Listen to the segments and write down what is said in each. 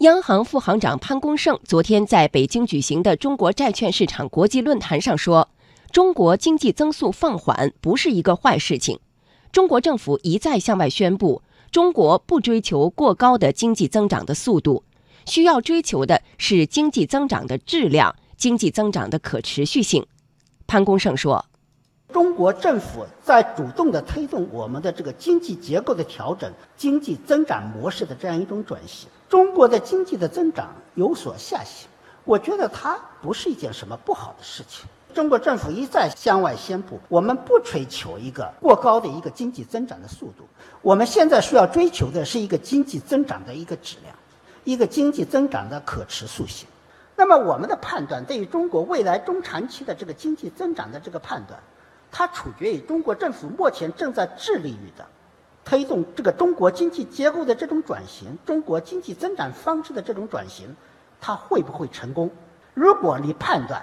央行副行长潘功胜昨天在北京举行的中国债券市场国际论坛上说：“中国经济增速放缓不是一个坏事情。中国政府一再向外宣布，中国不追求过高的经济增长的速度，需要追求的是经济增长的质量、经济增长的可持续性。”潘功胜说。中国政府在主动地推动我们的这个经济结构的调整、经济增长模式的这样一种转型。中国的经济的增长有所下行，我觉得它不是一件什么不好的事情。中国政府一再向外宣布，我们不追求一个过高的一个经济增长的速度，我们现在需要追求的是一个经济增长的一个质量，一个经济增长的可持续性。那么，我们的判断对于中国未来中长期的这个经济增长的这个判断。它取决于中国政府目前正在致力于的推动这个中国经济结构的这种转型，中国经济增长方式的这种转型，它会不会成功？如果你判断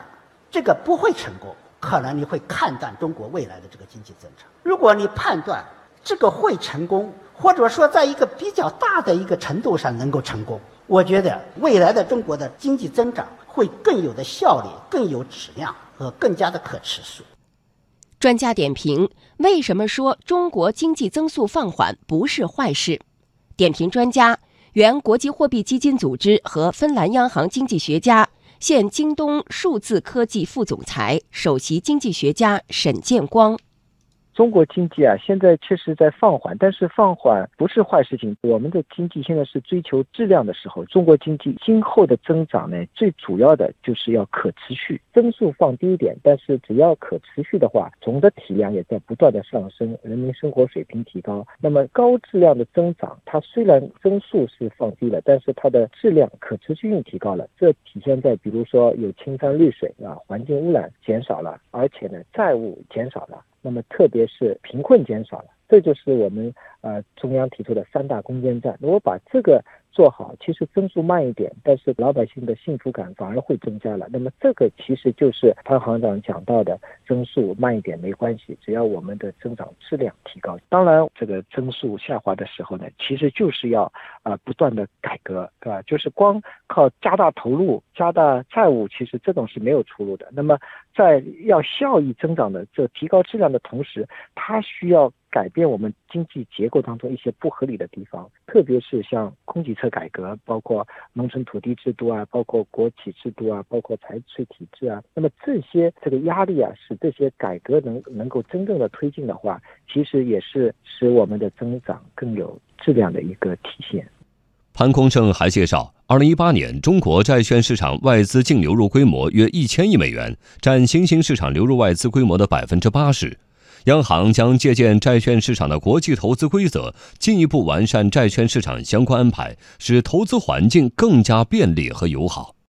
这个不会成功，可能你会看淡中国未来的这个经济增长；如果你判断这个会成功，或者说在一个比较大的一个程度上能够成功，我觉得未来的中国的经济增长会更有的效率、更有质量和更加的可持续。专家点评：为什么说中国经济增速放缓不是坏事？点评专家：原国际货币基金组织和芬兰央行经济学家，现京东数字科技副总裁、首席经济学家沈建光。中国经济啊，现在确实在放缓，但是放缓不是坏事情。我们的经济现在是追求质量的时候，中国经济今后的增长呢，最主要的就是要可持续，增速放低一点，但是只要可持续的话，总的体量也在不断的上升，人民生活水平提高，那么高质量的增长，它虽然增速是放低了，但是它的质量可持续性提高了，这体现在比如说有青山绿水啊，环境污染减少了，而且呢债务减少了。那么，特别是贫困减少了，这就是我们呃中央提出的三大攻坚战。如果把这个。做好，其实增速慢一点，但是老百姓的幸福感反而会增加了。那么这个其实就是潘行长讲到的，增速慢一点没关系，只要我们的增长质量提高。当然，这个增速下滑的时候呢，其实就是要啊不断的改革，对吧？就是光靠加大投入、加大债务，其实这种是没有出路的。那么在要效益增长的这提高质量的同时，它需要。改变我们经济结构当中一些不合理的地方，特别是像供给侧改革，包括农村土地制度啊，包括国企制度啊，包括财税体制啊。那么这些这个压力啊，使这些改革能能够真正的推进的话，其实也是使我们的增长更有质量的一个体现。潘功胜还介绍，二零一八年中国债券市场外资净流入规模约一千亿美元，占新兴市场流入外资规模的百分之八十。央行将借鉴债券市场的国际投资规则，进一步完善债券市场相关安排，使投资环境更加便利和友好。